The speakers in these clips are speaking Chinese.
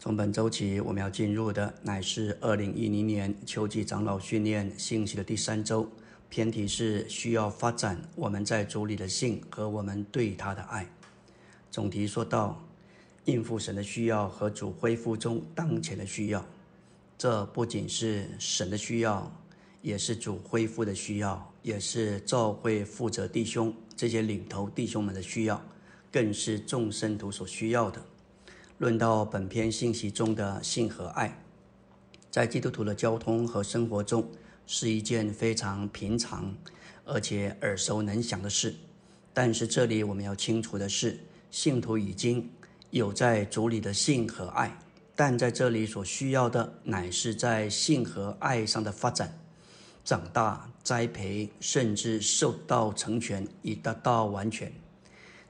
从本周起，我们要进入的乃是二零一零年秋季长老训练信息的第三周。偏题是需要发展我们在主里的信和我们对他的爱。总题说到应付神的需要和主恢复中当前的需要，这不仅是神的需要，也是主恢复的需要，也是教会负责弟兄这些领头弟兄们的需要，更是众生徒所需要的。论到本篇信息中的性和爱，在基督徒的交通和生活中是一件非常平常而且耳熟能详的事。但是这里我们要清楚的是，信徒已经有在主里的性和爱，但在这里所需要的乃是在性和爱上的发展、长大、栽培，甚至受到成全，以达到完全。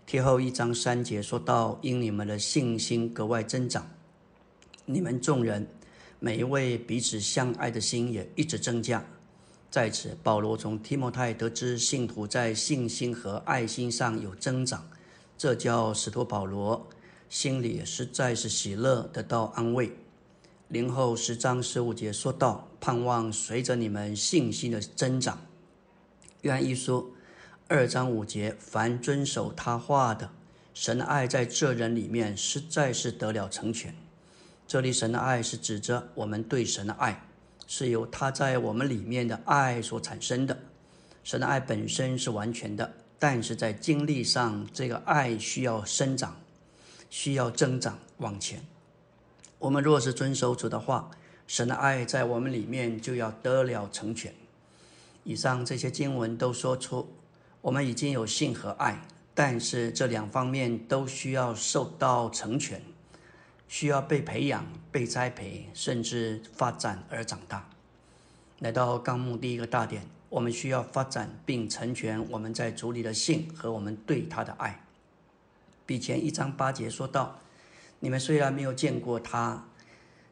贴后一章三节说到：“因你们的信心格外增长，你们众人每一位彼此相爱的心也一直增加。”在此，保罗从提摩太得知信徒在信心和爱心上有增长，这叫使徒保罗心里实在是喜乐，得到安慰。零后十章十五节说到：“盼望随着你们信心的增长。”愿意说。二章五节，凡遵守他话的，神的爱在这人里面实在是得了成全。这里神的爱是指着我们对神的爱，是由他在我们里面的爱所产生的。神的爱本身是完全的，但是在经历上，这个爱需要生长，需要增长往前。我们若是遵守主的话，神的爱在我们里面就要得了成全。以上这些经文都说出。我们已经有性和爱，但是这两方面都需要受到成全，需要被培养、被栽培，甚至发展而长大。来到纲目第一个大点，我们需要发展并成全我们在主里的性和我们对他的爱。比前一章八节说到：“你们虽然没有见过他，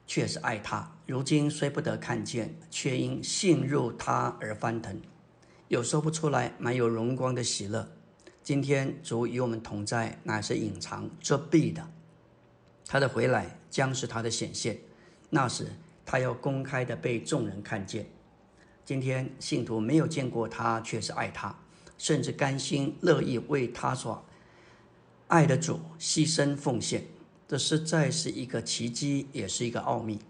却是爱他；如今虽不得看见，却因信入他而翻腾。”有说不出来、满有荣光的喜乐。今天主与我们同在，乃是隐藏、遮蔽的。他的回来将是他的显现，那时他要公开的被众人看见。今天信徒没有见过他，却是爱他，甚至甘心乐意为他所爱的主牺牲奉献。这实在是一个奇迹，也是一个奥秘。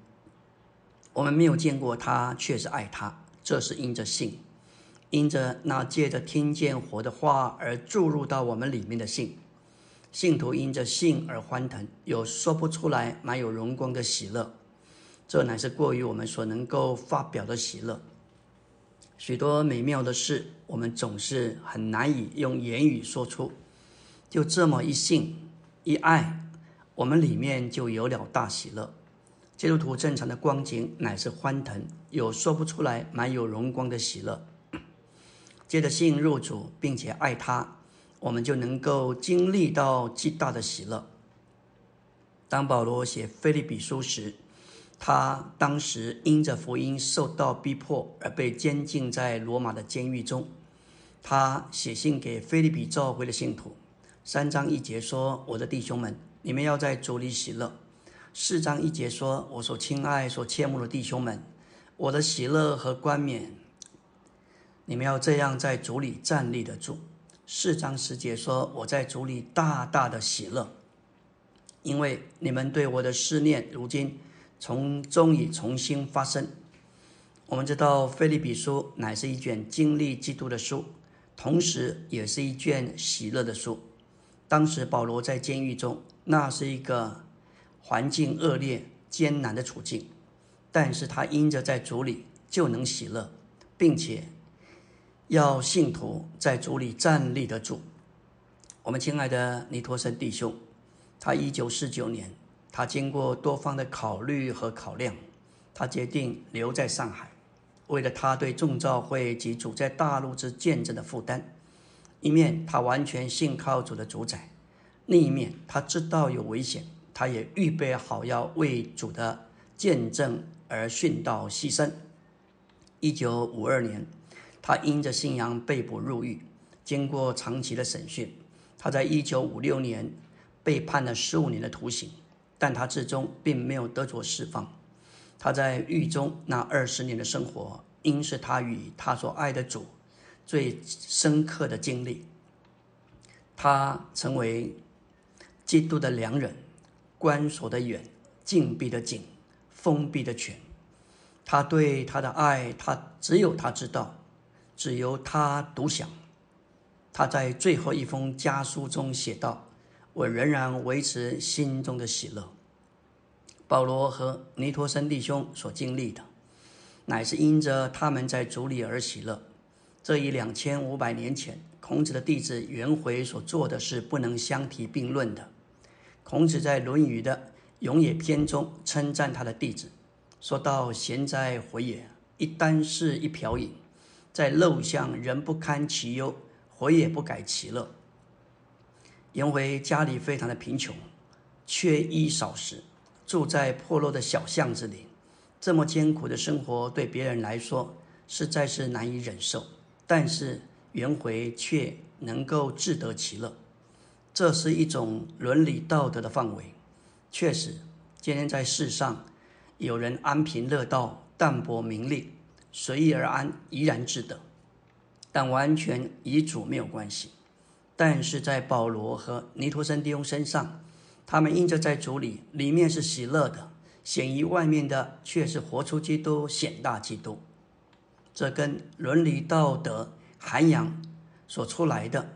我们没有见过他，却是爱他，这是因着信。因着那借着听见活的话而注入到我们里面的信，信徒因着信而欢腾，有说不出来、满有荣光的喜乐，这乃是过于我们所能够发表的喜乐。许多美妙的事，我们总是很难以用言语说出。就这么一信一爱，我们里面就有了大喜乐。基督徒正常的光景乃是欢腾，有说不出来、满有荣光的喜乐。接着信入主，并且爱他，我们就能够经历到极大的喜乐。当保罗写菲利比书时，他当时因着福音受到逼迫而被监禁在罗马的监狱中。他写信给菲利比召会的信徒，三章一节说：“我的弟兄们，你们要在主里喜乐。”四章一节说：“我所亲爱、所切慕的弟兄们，我的喜乐和冠冕。”你们要这样在主里站立得住。四章十节说：“我在主里大大的喜乐，因为你们对我的思念，如今从终已重新发生。”我们知道《菲利比书》乃是一卷经历基督的书，同时也是一卷喜乐的书。当时保罗在监狱中，那是一个环境恶劣、艰难的处境，但是他因着在主里就能喜乐，并且。要信徒在主里站立得住。我们亲爱的尼托森弟兄，他一九四九年，他经过多方的考虑和考量，他决定留在上海。为了他对众教会及主在大陆之见证的负担，一面他完全信靠主的主宰，另一面他知道有危险，他也预备好要为主的见证而殉道牺牲。一九五二年。他因着信仰被捕入狱，经过长期的审讯，他在一九五六年被判了十五年的徒刑。但他至终并没有得着释放。他在狱中那二十年的生活，应是他与他所爱的主最深刻的经历。他成为基督的良人，关锁的远，禁闭的紧，封闭的全。他对他的爱，他只有他知道，只由他独享。他在最后一封家书中写道：“我仍然维持心中的喜乐。”保罗和尼托森弟兄所经历的，乃是因着他们在主里而喜乐。这一两千五百年前，孔子的弟子颜回所做的是不能相提并论的。孔子在《论语》的《永也篇》中称赞他的弟子，说到：“贤哉，回也！一箪食，一瓢饮，在陋巷，人不堪其忧。”回也不改其乐。颜回家里非常的贫穷，缺衣少食，住在破落的小巷子里。这么艰苦的生活对别人来说实在是难以忍受，但是颜回却能够自得其乐。这是一种伦理道德的范围。确实，今天在世上，有人安贫乐道、淡泊名利、随遇而安，怡然自得。但完全与主没有关系，但是在保罗和尼托森弟兄身上，他们因着在主里，里面是喜乐的，显于外面的却是活出基督、显大基督。这跟伦理道德涵养所出来的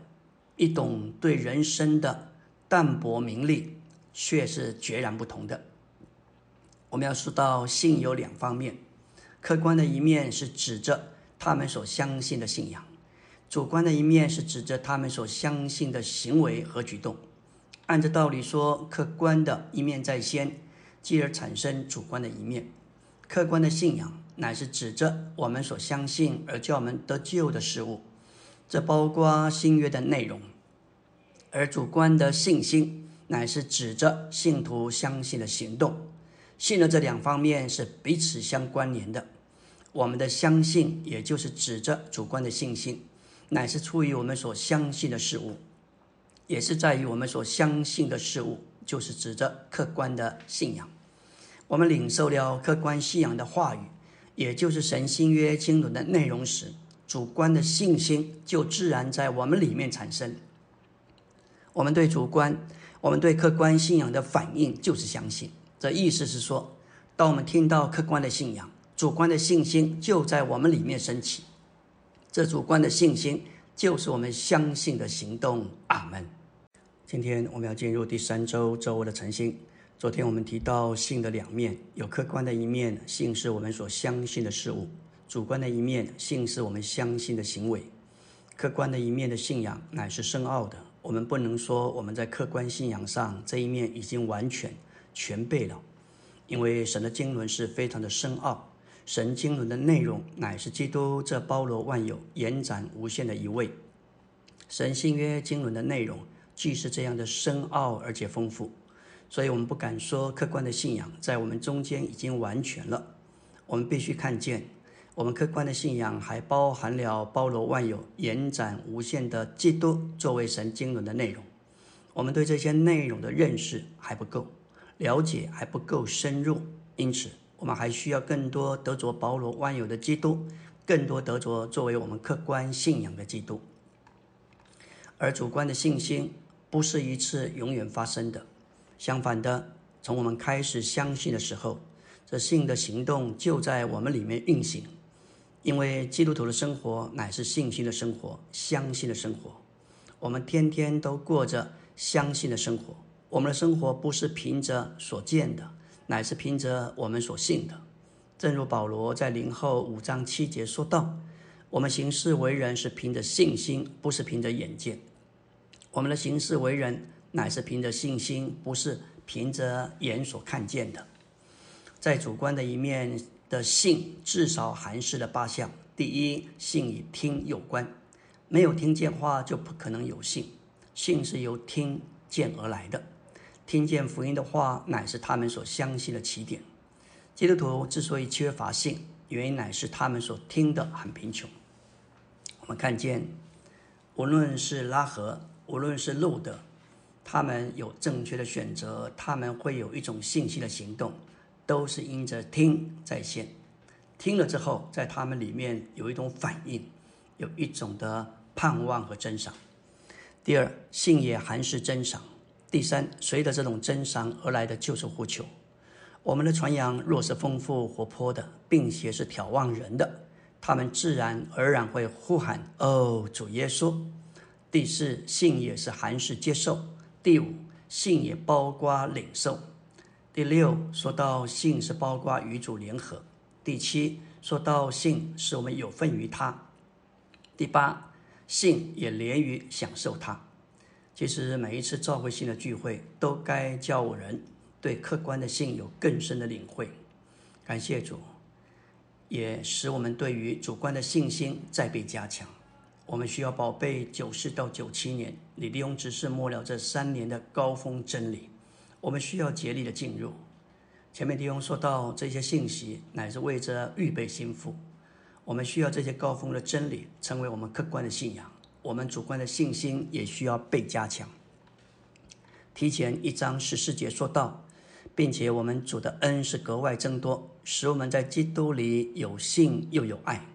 一种对人生的淡泊名利，却是截然不同的。我们要说到性有两方面，客观的一面是指着他们所相信的信仰。主观的一面是指着他们所相信的行为和举动，按着道理说，客观的一面在先，继而产生主观的一面。客观的信仰乃是指着我们所相信而叫我们得救的事物，这包括新约的内容；而主观的信心乃是指着信徒相信的行动。信的这两方面是彼此相关联的。我们的相信，也就是指着主观的信心。乃是出于我们所相信的事物，也是在于我们所相信的事物，就是指着客观的信仰。我们领受了客观信仰的话语，也就是神新约经纶的内容时，主观的信心就自然在我们里面产生。我们对主观、我们对客观信仰的反应就是相信。这意思是说，当我们听到客观的信仰，主观的信心就在我们里面升起。这主观的信心就是我们相信的行动。阿门。今天我们要进入第三周周五的晨星。昨天我们提到信的两面，有客观的一面，信是我们所相信的事物；主观的一面，信是我们相信的行为。客观的一面的信仰乃是深奥的，我们不能说我们在客观信仰上这一面已经完全全备了，因为神的经纶是非常的深奥。神经纶的内容乃是基督这包罗万有、延展无限的一位。神新约经纶的内容既是这样的深奥而且丰富，所以我们不敢说客观的信仰在我们中间已经完全了。我们必须看见，我们客观的信仰还包含了包罗万有、延展无限的基督作为神经纶的内容。我们对这些内容的认识还不够，了解还不够深入，因此。我们还需要更多得着包罗万有的基督，更多得着作为我们客观信仰的基督。而主观的信心不是一次永远发生的，相反的，从我们开始相信的时候，这信的行动就在我们里面运行。因为基督徒的生活乃是信心的生活，相信的生活。我们天天都过着相信的生活，我们的生活不是凭着所见的。乃是凭着我们所信的，正如保罗在零后五章七节说道：“我们行事为人是凭着信心，不是凭着眼见。我们的行事为人乃是凭着信心，不是凭着眼所看见的。”在主观的一面的信，至少含释了八项：第一，信与听有关，没有听见话就不可能有信，信是由听见而来的。听见福音的话，乃是他们所相信的起点。基督徒之所以缺乏信，原因乃是他们所听的很贫穷。我们看见，无论是拉合，无论是路德，他们有正确的选择，他们会有一种信息的行动，都是因着听在线。听了之后，在他们里面有一种反应，有一种的盼望和珍赏。第二，信也含是珍赏。第三，随着这种增伤而来的就是呼求。我们的传扬若是丰富活泼的，并且是眺望人的，他们自然而然会呼喊：“哦，主耶稣！”第四，信也是含是接受。第五，信也包括领受。第六，说到信是包括与主联合。第七，说到信是我们有份于他。第八，信也连于享受他。其实每一次召会性的聚会，都该叫人对客观的信有更深的领会。感谢主，也使我们对于主观的信心再被加强。我们需要宝贝九四到九七年，李立勇只是末了这三年的高峰真理，我们需要竭力的进入。前面弟兄说到这些信息，乃是为着预备心腹。我们需要这些高峰的真理，成为我们客观的信仰。我们主观的信心也需要被加强。提前一章十四节说到，并且我们主的恩是格外增多，使我们在基督里有信又有爱。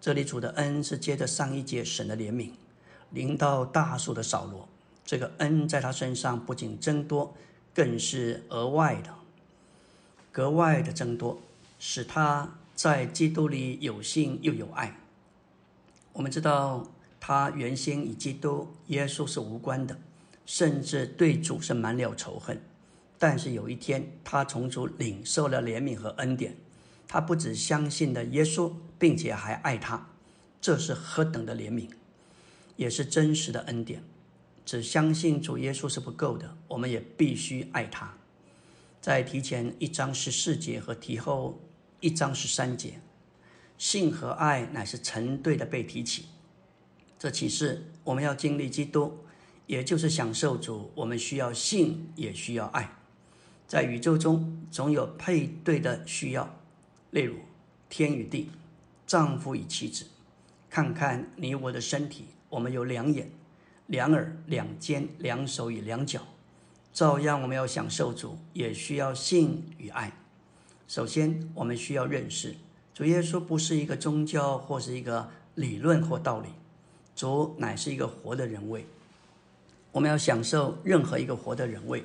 这里主的恩是接着上一节神的怜悯，临到大数的扫罗。这个恩在他身上不仅增多，更是额外的、格外的增多，使他在基督里有信又有爱。我们知道。他原先与基督耶稣是无关的，甚至对主是满了仇恨。但是有一天，他从主领受了怜悯和恩典。他不只相信了耶稣，并且还爱他，这是何等的怜悯，也是真实的恩典。只相信主耶稣是不够的，我们也必须爱他。在提前一章十四节和提后一章十三节，信和爱乃是成对的被提起。这启示我们要经历基督，也就是享受主。我们需要性，也需要爱。在宇宙中，总有配对的需要，例如天与地、丈夫与妻子。看看你我的身体，我们有两眼、两耳、两肩、两手与两脚，照样我们要享受主，也需要性与爱。首先，我们需要认识主耶稣不是一个宗教或是一个理论或道理。主乃是一个活的人位，我们要享受任何一个活的人位，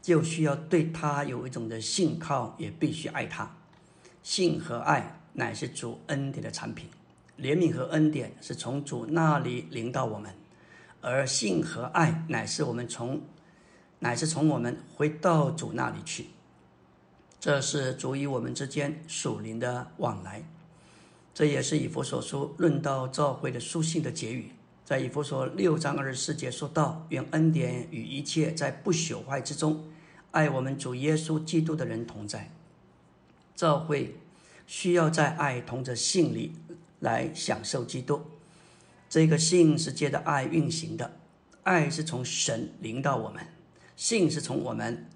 就需要对他有一种的信靠，也必须爱他。信和爱乃是主恩典的产品，怜悯和恩典是从主那里领到我们，而信和爱乃是我们从，乃是从我们回到主那里去。这是主与我们之间属灵的往来。这也是以佛所书论到教会的书信的结语，在以佛所六章二十四节说道：“愿恩典与一切在不朽坏之中爱我们主耶稣基督的人同在。”教会需要在爱同着信里来享受基督。这个信是借着爱运行的，爱是从神领到我们，信是从我们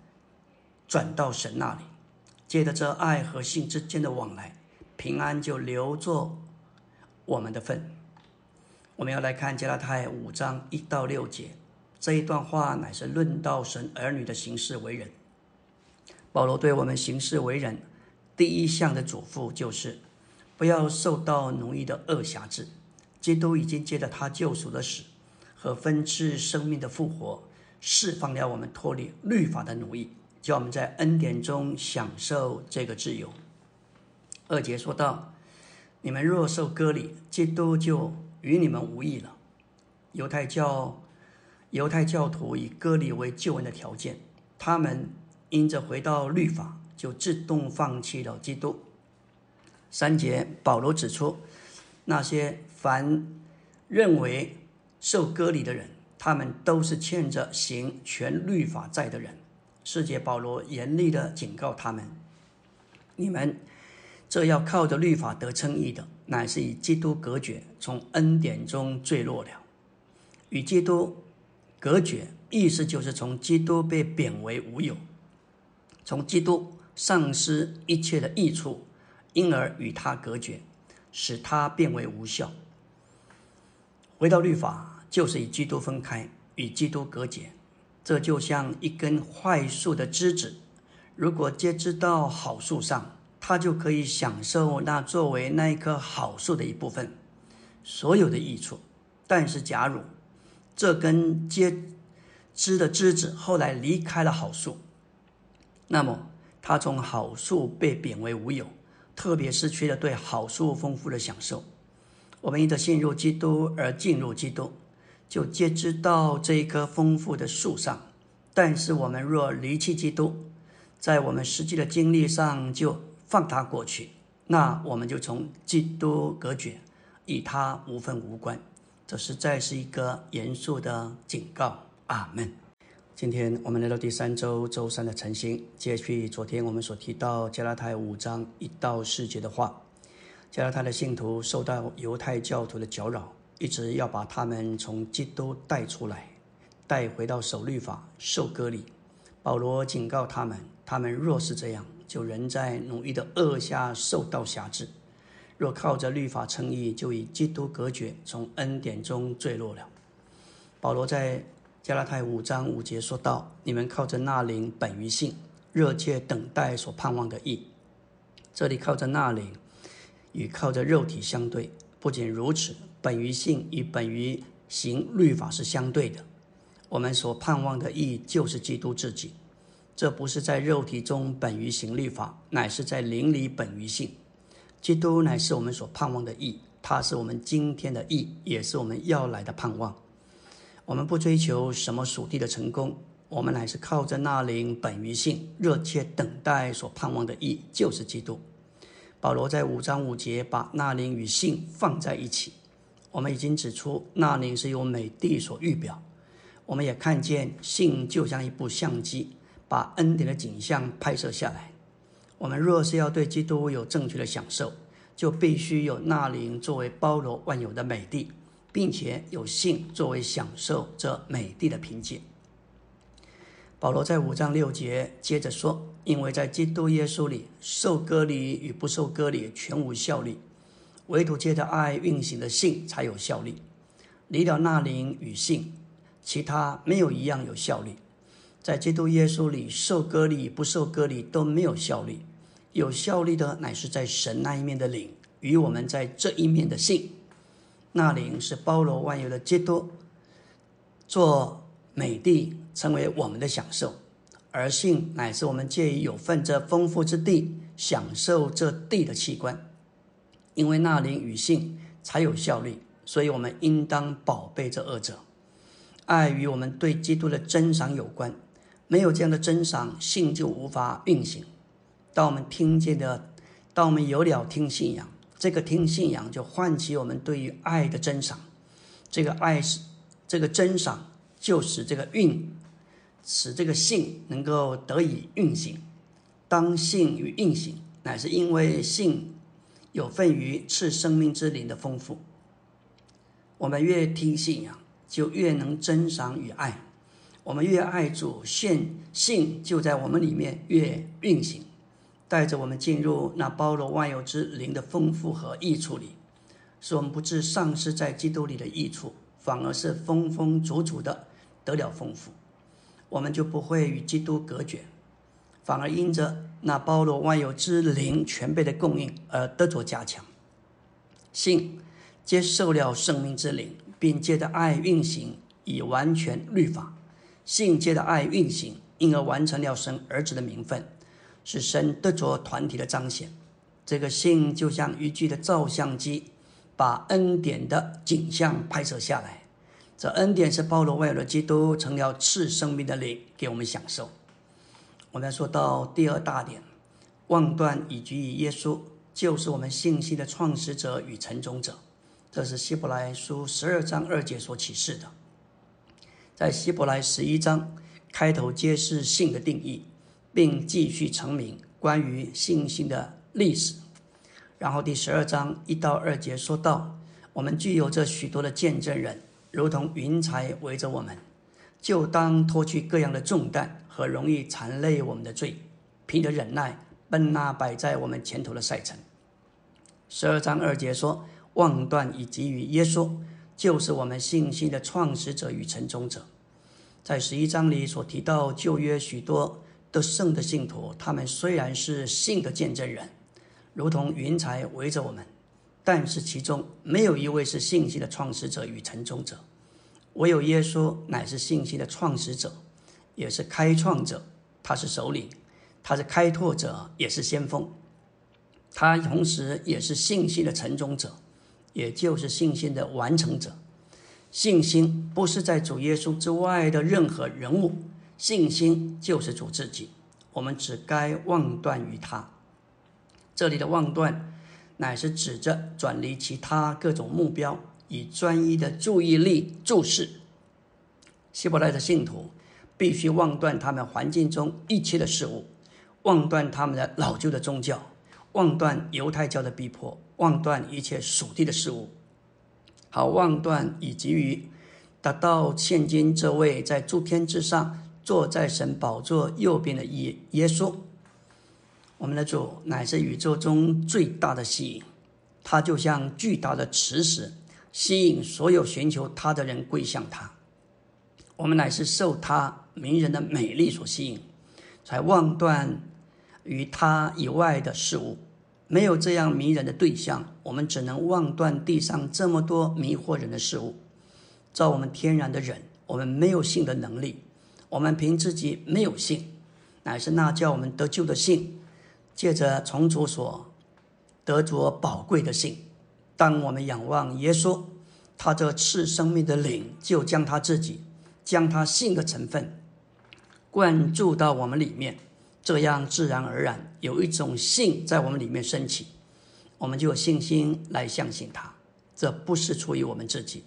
转到神那里，借着这爱和信之间的往来。平安就留作我们的份。我们要来看加拉太五章一到六节这一段话，乃是论到神儿女的行事为人。保罗对我们行事为人第一项的嘱咐就是：不要受到奴役的恶辖制。基督已经借着他救赎的死和分赐生命的复活，释放了我们脱离律法的奴役，叫我们在恩典中享受这个自由。二节说道：“你们若受割礼，基督就与你们无异了。犹太教犹太教徒以割礼为救恩的条件，他们因着回到律法，就自动放弃了基督。”三节保罗指出，那些凡认为受割礼的人，他们都是欠着行全律法债的人。四节保罗严厉的警告他们：“你们。”这要靠着律法得称义的，乃是与基督隔绝，从恩典中坠落了。与基督隔绝，意思就是从基督被贬为无有，从基督丧失一切的益处，因而与他隔绝，使他变为无效。回到律法，就是与基督分开，与基督隔绝。这就像一根坏树的枝子，如果接枝到好树上，它就可以享受那作为那一棵好树的一部分所有的益处。但是，假如这根接枝的枝子后来离开了好树，那么它从好树被贬为无有，特别失去了对好树丰富的享受。我们因着信入基督而进入基督。就接知到这一棵丰富的树上，但是我们若离弃基督，在我们实际的经历上就放他过去，那我们就从基督隔绝，与他无分无关。这实在是一个严肃的警告。阿门。今天我们来到第三周周三的晨星，接续昨天我们所提到加拉太五章一到四节的话，加拉太的信徒受到犹太教徒的搅扰。一直要把他们从基督带出来，带回到守律法、受割礼。保罗警告他们：他们若是这样，就仍在奴役的恶下受到辖制；若靠着律法称义，就与基督隔绝，从恩典中坠落了。保罗在加拉太五章五节说道：“你们靠着那灵本于信，热切等待所盼望的义。”这里靠着那灵，与靠着肉体相对。不仅如此。本于性与本于行律法是相对的。我们所盼望的义就是基督自己。这不是在肉体中本于行律法，乃是在灵里本于性。基督乃是我们所盼望的义，他是我们今天的义，也是我们要来的盼望。我们不追求什么属地的成功，我们乃是靠着那灵本于性，热切等待所盼望的义，就是基督。保罗在五章五节把那灵与性放在一起。我们已经指出，那灵是由美帝所预表。我们也看见性就像一部相机，把恩典的景象拍摄下来。我们若是要对基督有正确的享受，就必须有那灵作为包罗万有的美帝，并且有信作为享受这美帝的凭借。保罗在五章六节接着说：“因为在基督耶稣里，受割礼与不受割礼全无效力。”唯独借着爱运行的性才有效力，离了那灵与性，其他没有一样有效力。在基督耶稣里受割礼不受割礼都没有效力，有效力的乃是在神那一面的灵与我们在这一面的性。那灵是包罗万有的基督，做美帝成为我们的享受，而性乃是我们借于有份这丰富之地享受这地的器官。因为那灵与性才有效力，所以我们应当宝贝这二者。爱与我们对基督的珍赏有关，没有这样的珍赏，性就无法运行。当我们听见的，当我们有了听信仰，这个听信仰就唤起我们对于爱的珍赏。这个爱是这个珍赏，就使这个运，使这个性能够得以运行。当性与运行，乃是因为性。有份于赐生命之灵的丰富，我们越听信仰，就越能珍赏与爱；我们越爱主，信信就在我们里面越运行，带着我们进入那包罗万有之灵的丰富和益处里，使我们不致丧失在基督里的益处，反而是丰丰足足的得了丰富，我们就不会与基督隔绝。反而因着那包罗万有之灵全备的供应而得着加强。信接受了生命之灵，并借着爱运行，以完全律法。信借的爱运行，因而完成了神儿子的名分，是神得着团体的彰显。这个信就像渔具的照相机，把恩典的景象拍摄下来。这恩典是包罗万有的基督成了赐生命的灵，给我们享受。我们说到第二大点，望断以及于耶稣，就是我们信息的创始者与成终者。这是希伯来书十二章二节所启示的。在希伯来十一章开头揭示信的定义，并继续成名关于信心的历史。然后第十二章一到二节说到，我们具有这许多的见证人，如同云彩围着我们，就当脱去各样的重担。和容易缠累我们的罪，凭着忍耐奔那摆在我们前头的赛程。十二章二节说：“望断以及于耶稣，就是我们信心的创始者与成终者。”在十一章里所提到旧约许多的圣的信徒，他们虽然是信的见证人，如同云彩围着我们，但是其中没有一位是信息的创始者与成终者。唯有耶稣乃是信息的创始者，也是开创者，他是首领，他是开拓者，也是先锋，他同时也是信息的成终者，也就是信心的完成者。信心不是在主耶稣之外的任何人物，信心就是主自己。我们只该望断于他。这里的望断，乃是指着转离其他各种目标，以专一的注意力注视。希伯来的信徒必须望断他们环境中一切的事物，望断他们的老旧的宗教，望断犹太教的逼迫，望断一切属地的事物。好望断，以及于达到现今这位在诸天之上坐在神宝座右边的耶耶稣，我们的主乃是宇宙中最大的吸引，他就像巨大的磁石，吸引所有寻求他的人归向他。我们乃是受他名人的美丽所吸引，才望断于他以外的事物。没有这样迷人的对象，我们只能望断地上这么多迷惑人的事物。照我们天然的人，我们没有信的能力，我们凭自己没有信，乃是那叫我们得救的信，借着从主所得着宝贵的信。当我们仰望耶稣，他这赐生命的灵，就将他自己，将他信的成分灌注到我们里面。这样自然而然有一种信在我们里面升起，我们就有信心来相信他。这不是出于我们自己，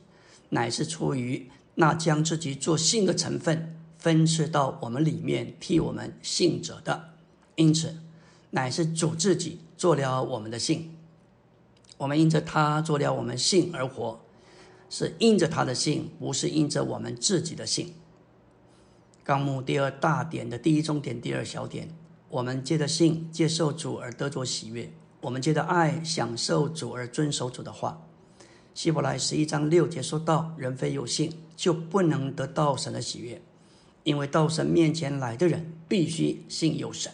乃是出于那将自己做信的成分分赐到我们里面替我们信者的。因此，乃是主自己做了我们的信，我们因着他做了我们信而活，是因着他的信，不是因着我们自己的信。纲目第二大点的第一中点第二小点，我们借着信接受主而得着喜悦；我们借着爱享受主而遵守主的话。希伯来十一章六节说到：人非有信，就不能得到神的喜悦，因为到神面前来的人必须信有神，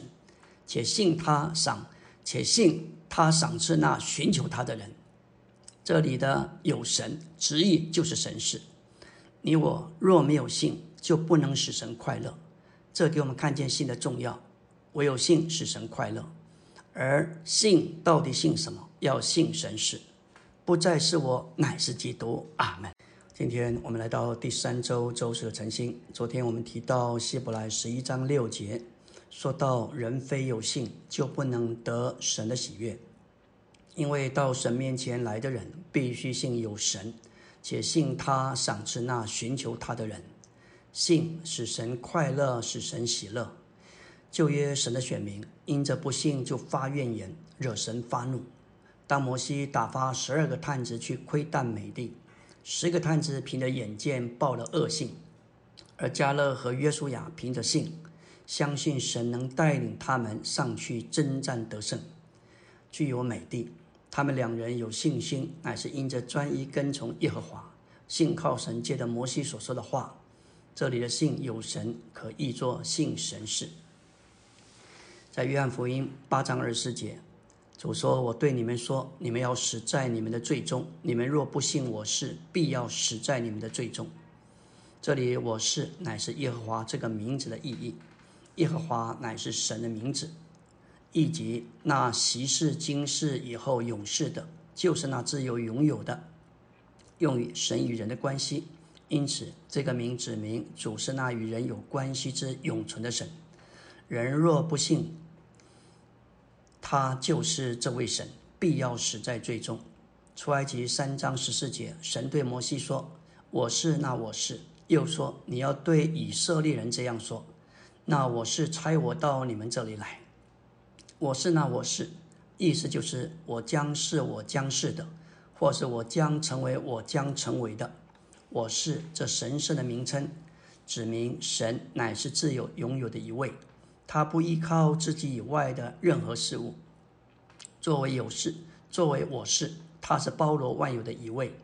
且信他赏，且信他赏赐那寻求他的人。这里的有神，直译就是神事。你我若没有信，就不能使神快乐，这给我们看见信的重要。唯有信使神快乐，而信到底信什么？要信神是，不再是我，乃是基督。阿门。今天我们来到第三周周四的晨星。昨天我们提到希伯来十一章六节，说到人非有信，就不能得神的喜悦，因为到神面前来的人必须信有神，且信他赏赐那寻求他的人。信使神快乐，使神喜乐。旧约神的选民因着不信就发怨言，惹神发怒。当摩西打发十二个探子去窥探美地，十个探子凭着眼见报了恶信，而加勒和约书亚凭着信，相信神能带领他们上去征战得胜，具有美地。他们两人有信心，乃是因着专一跟从耶和华，信靠神借着摩西所说的话。这里的信有神，可译作信神是。在约翰福音八章二十四节，主说：“我对你们说，你们要死在你们的罪中。你们若不信我是，必要死在你们的罪中。”这里“我是”乃是耶和华这个名字的意义。耶和华乃是神的名字，以及那昔世、今世、以后永世的，就是那自由拥有的，用于神与人的关系。因此，这个名指明主是那与人有关系之永存的神。人若不信，他就是这位神，必要死在最终。出埃及三章十四节，神对摩西说：“我是那我是。”又说：“你要对以色列人这样说：那我是差我到你们这里来。我是那我是，意思就是我将是我将是的，或是我将成为我将成为的。”我是这神圣的名称，指明神乃是自有拥有的一位，他不依靠自己以外的任何事物。作为有事，作为我是，他是包罗万有的一位，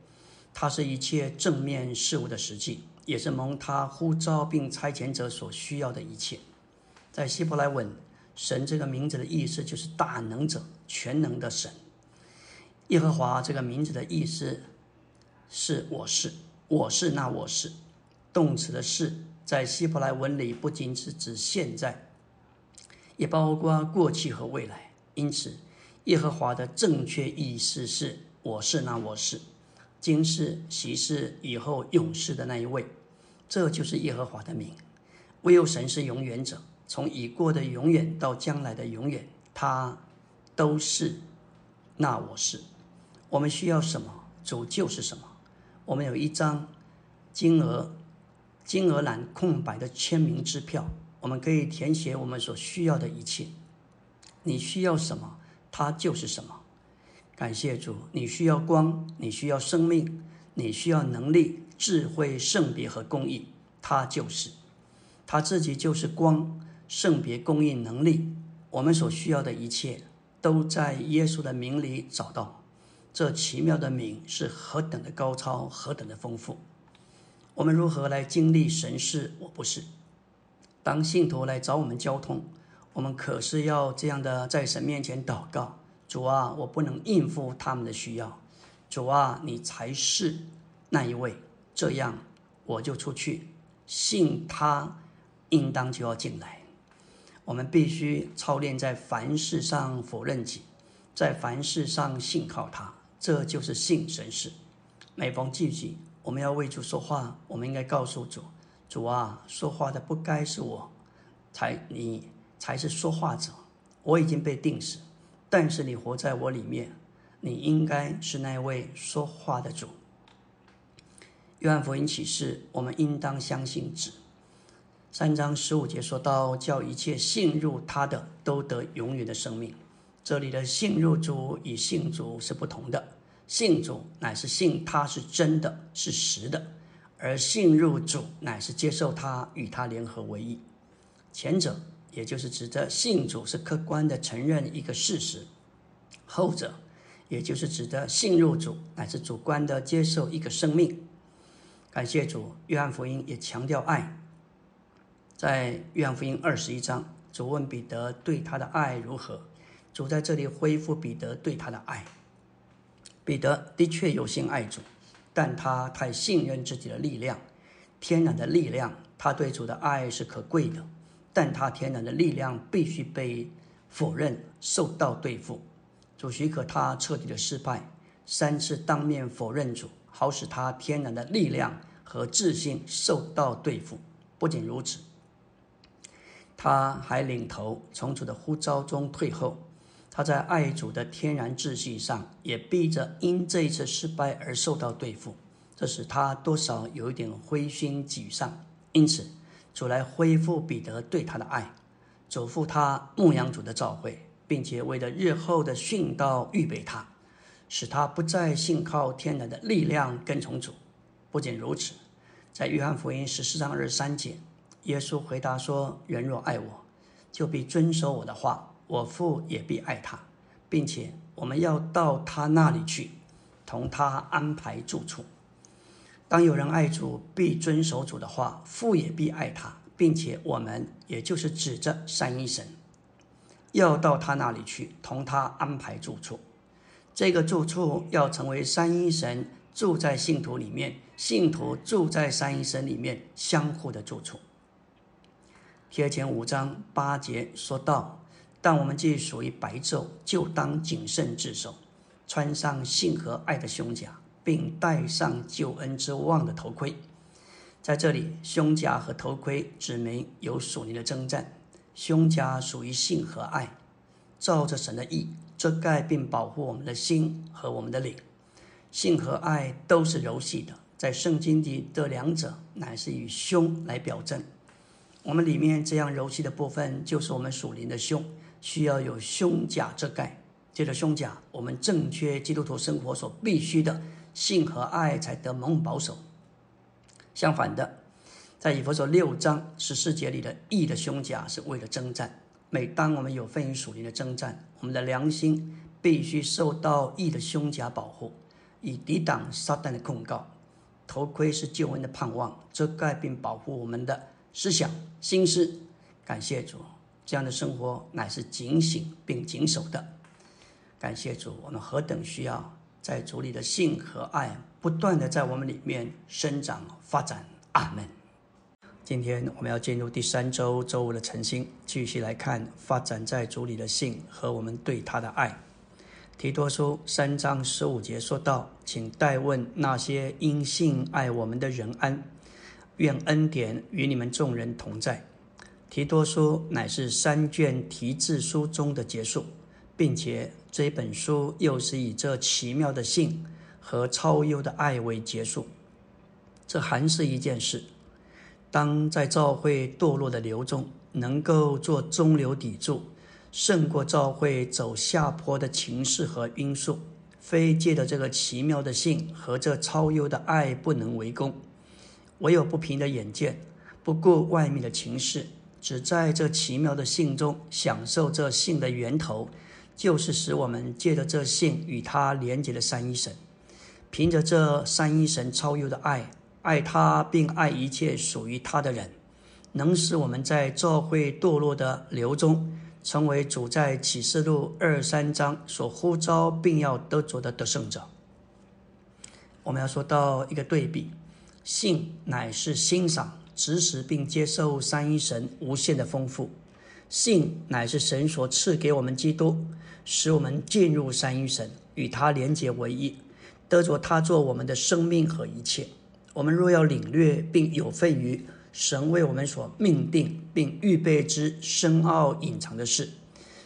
他是一切正面事物的实际，也是蒙他呼召并差遣者所需要的一切。在希伯来文，神这个名字的意思就是大能者、全能的神。耶和华这个名字的意思是我是，我是那我是。动词的是在希伯来文里不仅是指现在，也包括过去和未来。因此，耶和华的正确意思是我是那我是。今世、昔世、以后永世的那一位，这就是耶和华的名。唯有神是永远者，从已过的永远到将来的永远，他都是那我是。我们需要什么，主就是什么。我们有一张金额金额栏空白的签名支票，我们可以填写我们所需要的一切。你需要什么，它就是什么。感谢主，你需要光，你需要生命，你需要能力、智慧、圣别和公义，他就是，他自己就是光、圣别、公义、能力。我们所需要的一切都在耶稣的名里找到。这奇妙的名是何等的高超，何等的丰富。我们如何来经历神事？我不是。当信徒来找我们交通，我们可是要这样的在神面前祷告。主啊，我不能应付他们的需要。主啊，你才是那一位。这样，我就出去，信他，应当就要进来。我们必须操练在凡事上否认己，在凡事上信靠他。这就是信神事。每逢聚集，我们要为主说话，我们应该告诉主：主啊，说话的不该是我，才你才是说话者。我已经被定死。但是你活在我里面，你应该是那位说话的主。约翰福音启示，我们应当相信主。三章十五节说到，叫一切信入他的都得永远的生命。这里的信入主与信主是不同的。信主乃是信他是真的，是实的；而信入主乃是接受他，与他联合为一。前者。也就是指的信主是客观的承认一个事实，后者，也就是指的信入主乃是主观的接受一个生命。感谢主，约翰福音也强调爱。在约翰福音二十一章，主问彼得对他的爱如何，主在这里恢复彼得对他的爱。彼得的确有心爱主，但他太信任自己的力量，天然的力量，他对主的爱是可贵的。但他天然的力量必须被否认，受到对付。主许可他彻底的失败，三次当面否认主，好使他天然的力量和自信受到对付。不仅如此，他还领头从主的呼召中退后。他在爱主的天然秩序上，也逼着因这一次失败而受到对付，这使他多少有一点灰心沮丧。因此。主来恢复彼得对他的爱，嘱咐他牧羊主的召会，并且为了日后的训道预备他，使他不再信靠天然的力量跟从主。不仅如此，在约翰福音十四章二十三节，耶稣回答说：“人若爱我，就必遵守我的话，我父也必爱他，并且我们要到他那里去，同他安排住处。”当有人爱主，必遵守主的话，父也必爱他，并且我们也就是指着三一神，要到他那里去，同他安排住处。这个住处要成为三一神住在信徒里面，信徒住在三一神里面相互的住处。贴前五章八节说到：但我们既属于白昼，就当谨慎自守，穿上信和爱的胸甲。并戴上救恩之望的头盔，在这里，胸甲和头盔指明有属灵的征战。胸甲属于性和爱，照着神的意遮盖并保护我们的心和我们的灵。性和爱都是柔细的，在圣经里的两者乃是以胸来表证。我们里面这样柔细的部分，就是我们属灵的胸，需要有胸甲遮盖。借着胸甲，我们正确基督徒生活所必须的。性和爱才得蒙保守。相反的，在以弗所六章十四节里的义的胸甲是为了征战。每当我们有份于属灵的征战，我们的良心必须受到义的胸甲保护，以抵挡撒旦的控告。头盔是救恩的盼望，遮盖并保护我们的思想、心思。感谢主，这样的生活乃是警醒并谨守的。感谢主，我们何等需要在主里的性和爱不断的在我们里面生长发展。阿门。今天我们要进入第三周周五的晨星，继续来看发展在主里的性和我们对他的爱。提多书三章十五节说道：“请代问那些因信爱我们的人安，愿恩典与你们众人同在。”提多书乃是三卷题字书中的结束，并且这本书又是以这奇妙的信和超优的爱为结束。这还是一件事。当在教会堕落的流中，能够做中流砥柱，胜过教会走下坡的情势和因素，非借着这个奇妙的性和这超优的爱不能为功。唯有不平的眼见，不顾外面的情势，只在这奇妙的性中享受这性的源头，就是使我们借着这性与他连结的三一神，凭着这三一神超优的爱。爱他，并爱一切属于他的人，能使我们在教会堕落的流中，成为主在启示录二三章所呼召并要得着的得胜者。我们要说到一个对比：信乃是欣赏、指使并接受三一神无限的丰富；信乃是神所赐给我们基督，使我们进入三一神，与他连结为一，得着他做我们的生命和一切。我们若要领略并有份于神为我们所命定并预备之深奥隐藏的事，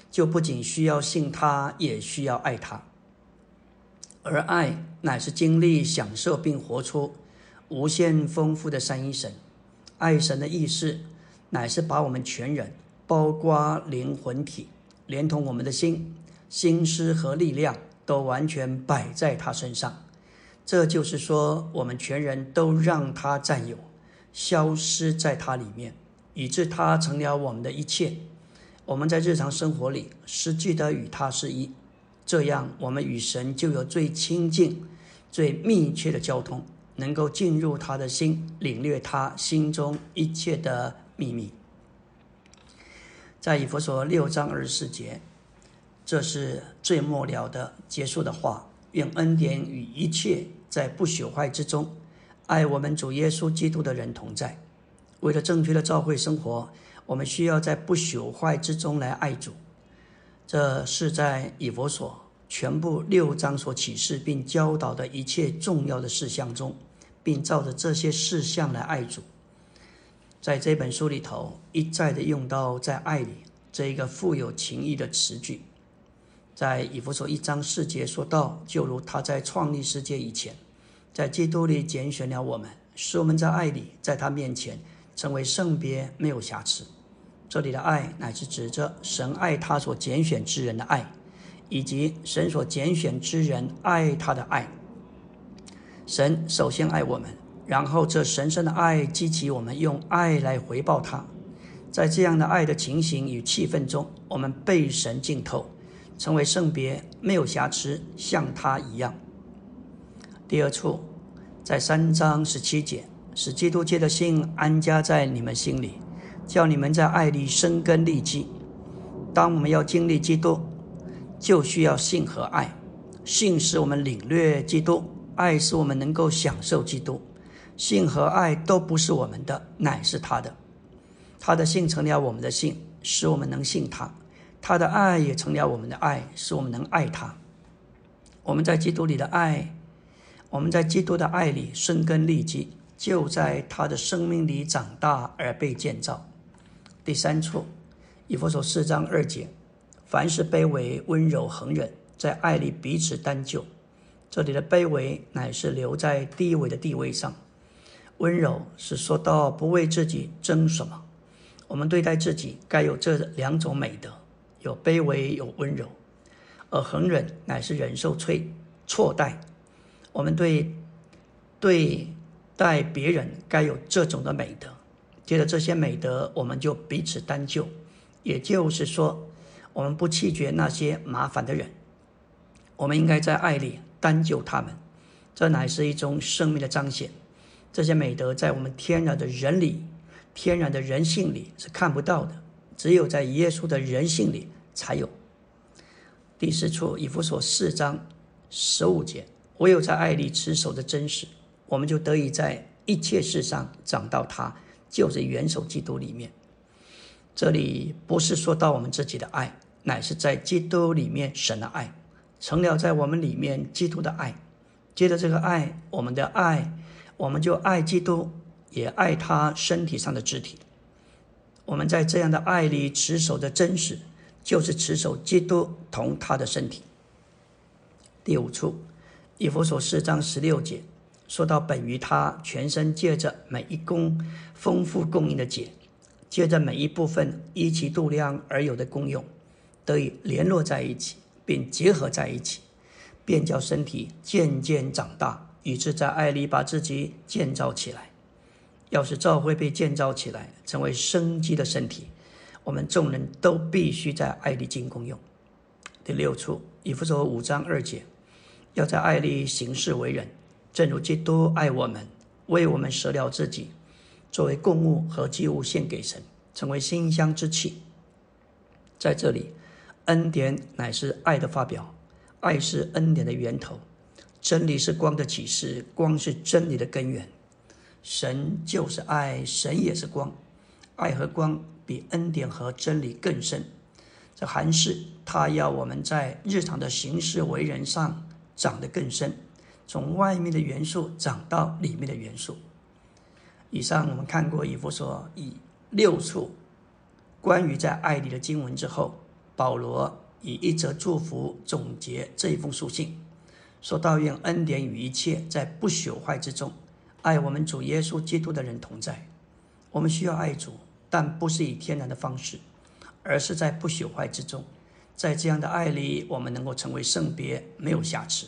就不仅需要信他，也需要爱他。而爱乃是经历、享受并活出无限丰富的三一神。爱神的意思，乃是把我们全人，包括灵魂体，连同我们的心、心思和力量，都完全摆在他身上。这就是说，我们全人都让他占有，消失在他里面，以致他成了我们的一切。我们在日常生活里实际的与他是一，这样我们与神就有最亲近、最密切的交通，能够进入他的心，领略他心中一切的秘密。在以弗所六章二十四节，这是最末了的结束的话。愿恩典与一切在不朽坏之中爱我们主耶稣基督的人同在。为了正确的教会生活，我们需要在不朽坏之中来爱主。这是在以佛所全部六章所启示并教导的一切重要的事项中，并照着这些事项来爱主。在这本书里头，一再的用到在爱里这一个富有情意的词句。在以弗所一章四节说到，就如他在创立世界以前，在基督里拣选了我们，使我们在爱里，在他面前成为圣别，没有瑕疵。这里的爱乃是指着神爱他所拣选之人的爱，以及神所拣选之人爱他的爱。神首先爱我们，然后这神圣的爱激起我们用爱来回报他。在这样的爱的情形与气氛中，我们被神浸透。成为圣别，没有瑕疵，像他一样。第二处，在三章十七节，使基督界的心安家在你们心里，叫你们在爱里生根立基。当我们要经历基督，就需要信和爱。信使我们领略基督，爱使我们能够享受基督。性和爱都不是我们的，乃是他的。他的性成了我们的性，使我们能信他。他的爱也成了我们的爱，使我们能爱他。我们在基督里的爱，我们在基督的爱里生根立基，就在他的生命里长大而被建造。第三处，以弗所四章二节，凡是卑微、温柔、恒忍，在爱里彼此担救。这里的卑微乃是留在低微的地位上，温柔是说到不为自己争什么。我们对待自己该有这两种美德。有卑微，有温柔，而恒忍乃是忍受错错待。我们对对待别人该有这种的美德。接着这些美德，我们就彼此担救。也就是说，我们不弃绝那些麻烦的人，我们应该在爱里单救他们。这乃是一种生命的彰显，这些美德在我们天然的人里、天然的人性里是看不到的，只有在耶稣的人性里才有。第四处，以弗所四章十五节，唯有在爱里持守的真实，我们就得以在一切事上长到他，就是元首基督里面。这里不是说到我们自己的爱，乃是在基督里面神的爱，成了在我们里面基督的爱。接着这个爱，我们的爱。我们就爱基督，也爱他身体上的肢体。我们在这样的爱里持守的真实，就是持守基督同他的身体。第五处，以弗所四章十六节说到本于他全身借着每一功丰富供应的解，借着每一部分依其度量而有的功用，得以联络在一起，并结合在一起，便叫身体渐渐长大。以致在爱里把自己建造起来。要是教会被建造起来，成为生机的身体，我们众人都必须在爱里进功用。第六处，以弗所五章二节，要在爱里行事为人，正如基督爱我们，为我们舍了自己，作为供物和祭物献给神，成为馨香之气。在这里，恩典乃是爱的发表，爱是恩典的源头。真理是光的启示，光是真理的根源。神就是爱，神也是光。爱和光比恩典和真理更深。这还是他要我们在日常的行事为人上长得更深，从外面的元素长到里面的元素。以上我们看过以弗所以六处关于在爱里的经文之后，保罗以一则祝福总结这一封书信。说到愿恩典与一切在不朽坏之中，爱我们主耶稣基督的人同在。我们需要爱主，但不是以天然的方式，而是在不朽坏之中。在这样的爱里，我们能够成为圣别，没有瑕疵。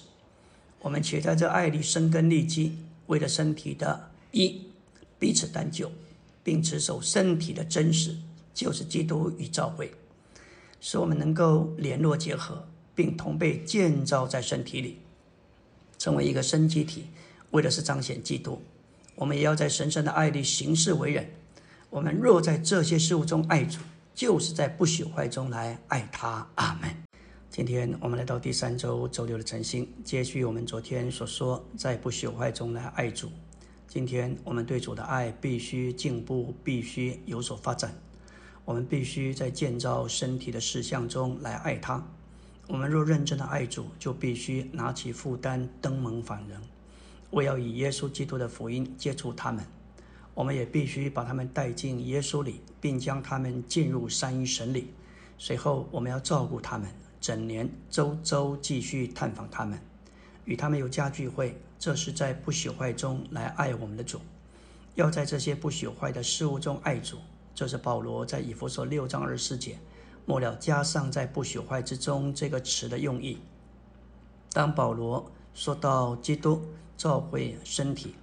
我们且在这爱里生根立基，为了身体的一彼此担救，并持守身体的真实，就是基督与教会，使我们能够联络结合，并同被建造在身体里。成为一个生机体，为的是彰显基督。我们也要在神圣的爱里行事为人。我们若在这些事物中爱主，就是在不朽坏中来爱他。阿门。今天我们来到第三周周六的晨星，接续我们昨天所说，在不朽坏中来爱主。今天我们对主的爱必须进步，必须有所发展。我们必须在建造身体的事项中来爱他。我们若认真的爱主，就必须拿起负担登门访人。我要以耶稣基督的福音接触他们。我们也必须把他们带进耶稣里，并将他们进入三一神里。随后，我们要照顾他们，整年周周继续探访他们，与他们有家聚会。这是在不朽坏中来爱我们的主。要在这些不朽坏的事物中爱主。这是保罗在以弗所六章二十四节。末了，加上在不朽坏之中这个词的用意。当保罗说到基督召会身体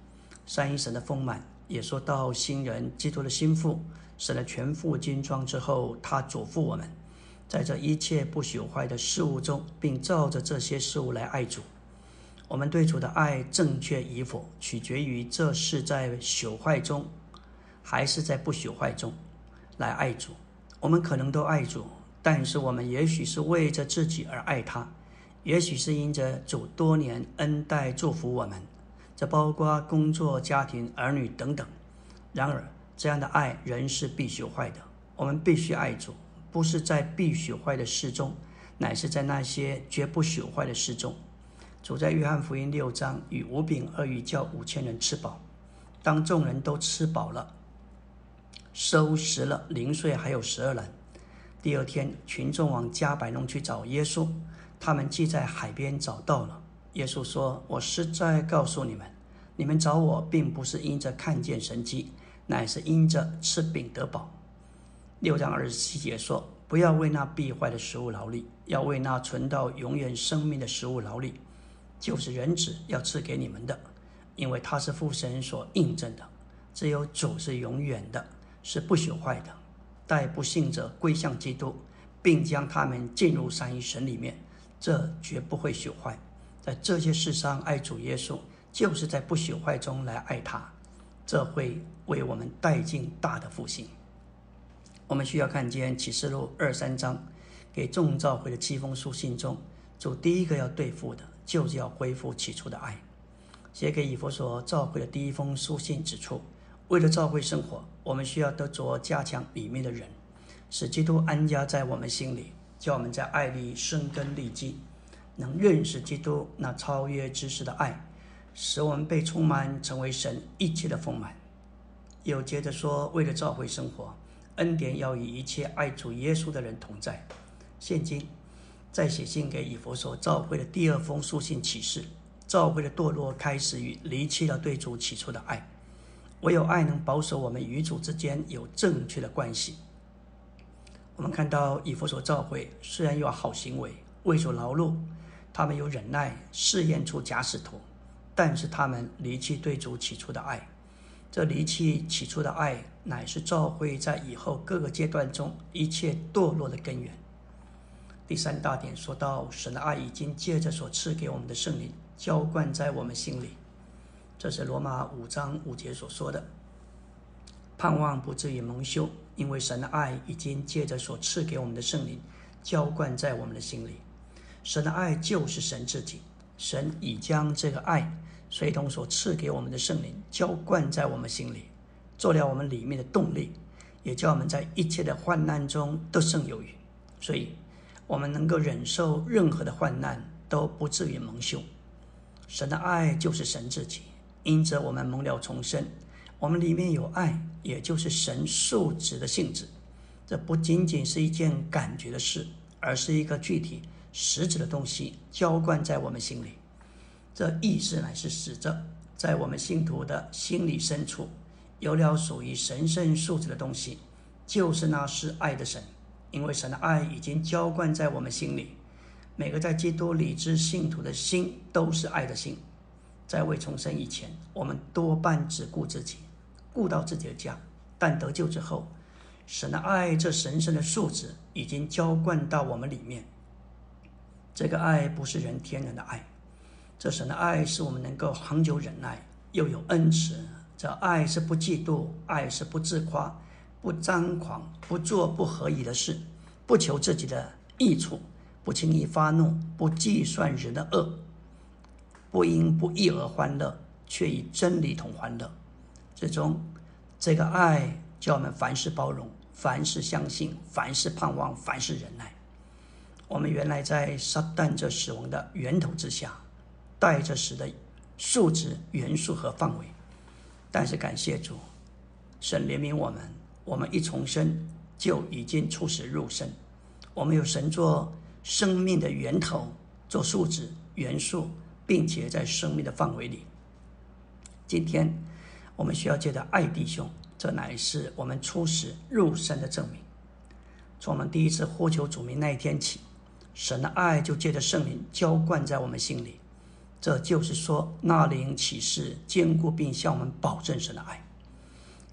三一神的丰满，也说到新人基督的心腹，使了全副精装之后，他嘱咐我们，在这一切不朽坏的事物中，并照着这些事物来爱主。我们对主的爱正确与否，取决于这是在朽坏中，还是在不朽坏中来爱主。我们可能都爱主，但是我们也许是为着自己而爱他，也许是因着主多年恩待祝福我们，这包括工作、家庭、儿女等等。然而，这样的爱仍是必须坏的。我们必须爱主，不是在必须坏的事中，乃是在那些绝不朽坏的事中。主在约翰福音六章与五饼二鱼叫五千人吃饱，当众人都吃饱了。收拾了零碎，还有十二人。第二天，群众往加百农去找耶稣，他们既在海边找到了。耶稣说：“我实在告诉你们，你们找我，并不是因着看见神迹，乃是因着吃饼得饱。”六章二十七节说：“不要为那必坏的食物劳力，要为那存到永远生命的食物劳力，就是人子要赐给你们的，因为他是父神所印证的。只有主是永远的。”是不朽坏的，待不幸者归向基督，并将他们进入三一神里面，这绝不会朽坏。在这些事上爱主耶稣，就是在不朽坏中来爱他。这会为我们带进大的复兴。我们需要看见启示录二三章给众召会的七封书信中，主第一个要对付的，就是要恢复起初的爱。写给以弗所召会的第一封书信指出，为了召会生活，我们需要得着加强里面的人，使基督安家在我们心里，叫我们在爱里生根立基，能认识基督那超越知识的爱。使我们被充满，成为神一切的丰满。又接着说，为了召会生活，恩典要与一切爱主耶稣的人同在。现今在写信给以弗所召会的第二封书信启示，召会的堕落开始于离弃了对主起初的爱。唯有爱能保守我们与主之间有正确的关系。我们看到以弗所召会虽然有好行为，为主劳碌，他们有忍耐，试验出假使徒。但是他们离弃对主起初的爱，这离弃起初的爱，乃是教会在以后各个阶段中一切堕落的根源。第三大点说到，神的爱已经借着所赐给我们的圣灵浇灌在我们心里，这是罗马五章五节所说的。盼望不至于蒙羞，因为神的爱已经借着所赐给我们的圣灵浇灌在我们的心里。神的爱就是神自己。神已将这个爱，随同所赐给我们的圣灵浇灌在我们心里，做了我们里面的动力，也叫我们在一切的患难中得胜有余。所以，我们能够忍受任何的患难，都不至于蒙羞。神的爱就是神自己，因着我们蒙了重生，我们里面有爱，也就是神素质的性质。这不仅仅是一件感觉的事，而是一个具体。实质的东西浇灌在我们心里，这意思乃是使着在我们信徒的心理深处有了属于神圣素质的东西，就是那是爱的神，因为神的爱已经浇灌在我们心里。每个在基督里之信徒的心都是爱的心。在未重生以前，我们多半只顾自己，顾到自己的家；但得救之后，神的爱这神圣的素质已经浇灌到我们里面。这个爱不是人天然的爱，这神的爱是我们能够恒久忍耐，又有恩慈。这爱是不嫉妒，爱是不自夸，不张狂，不做不合宜的事，不求自己的益处，不轻易发怒，不计算人的恶，不因不义而欢乐，却以真理同欢乐。最终，这个爱叫我们凡事包容，凡事相信，凡事盼望，凡事忍耐。我们原来在撒旦这死亡的源头之下，带着死的数值、元素和范围，但是感谢主，神怜悯我们，我们一重生就已经出死入生，我们有神做生命的源头，做数值元素，并且在生命的范围里。今天我们需要借着爱弟兄，这乃是我们初始入生的证明。从我们第一次呼求主名那一天起。神的爱就借着圣灵浇灌在我们心里，这就是说，那灵启示坚固并向我们保证神的爱。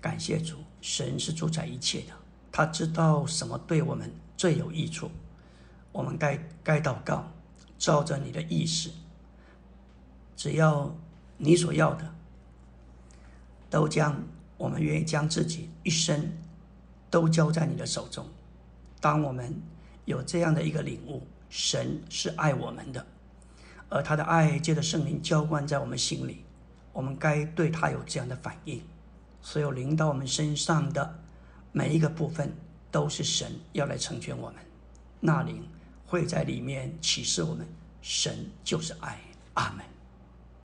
感谢主，神是主宰一切的，他知道什么对我们最有益处。我们该该祷告，照着你的意思，只要你所要的，都将我们愿意将自己一生都交在你的手中。当我们。有这样的一个领悟，神是爱我们的，而他的爱借着圣灵浇灌在我们心里，我们该对他有这样的反应。所有临到我们身上的每一个部分，都是神要来成全我们。那灵会在里面启示我们，神就是爱。阿门。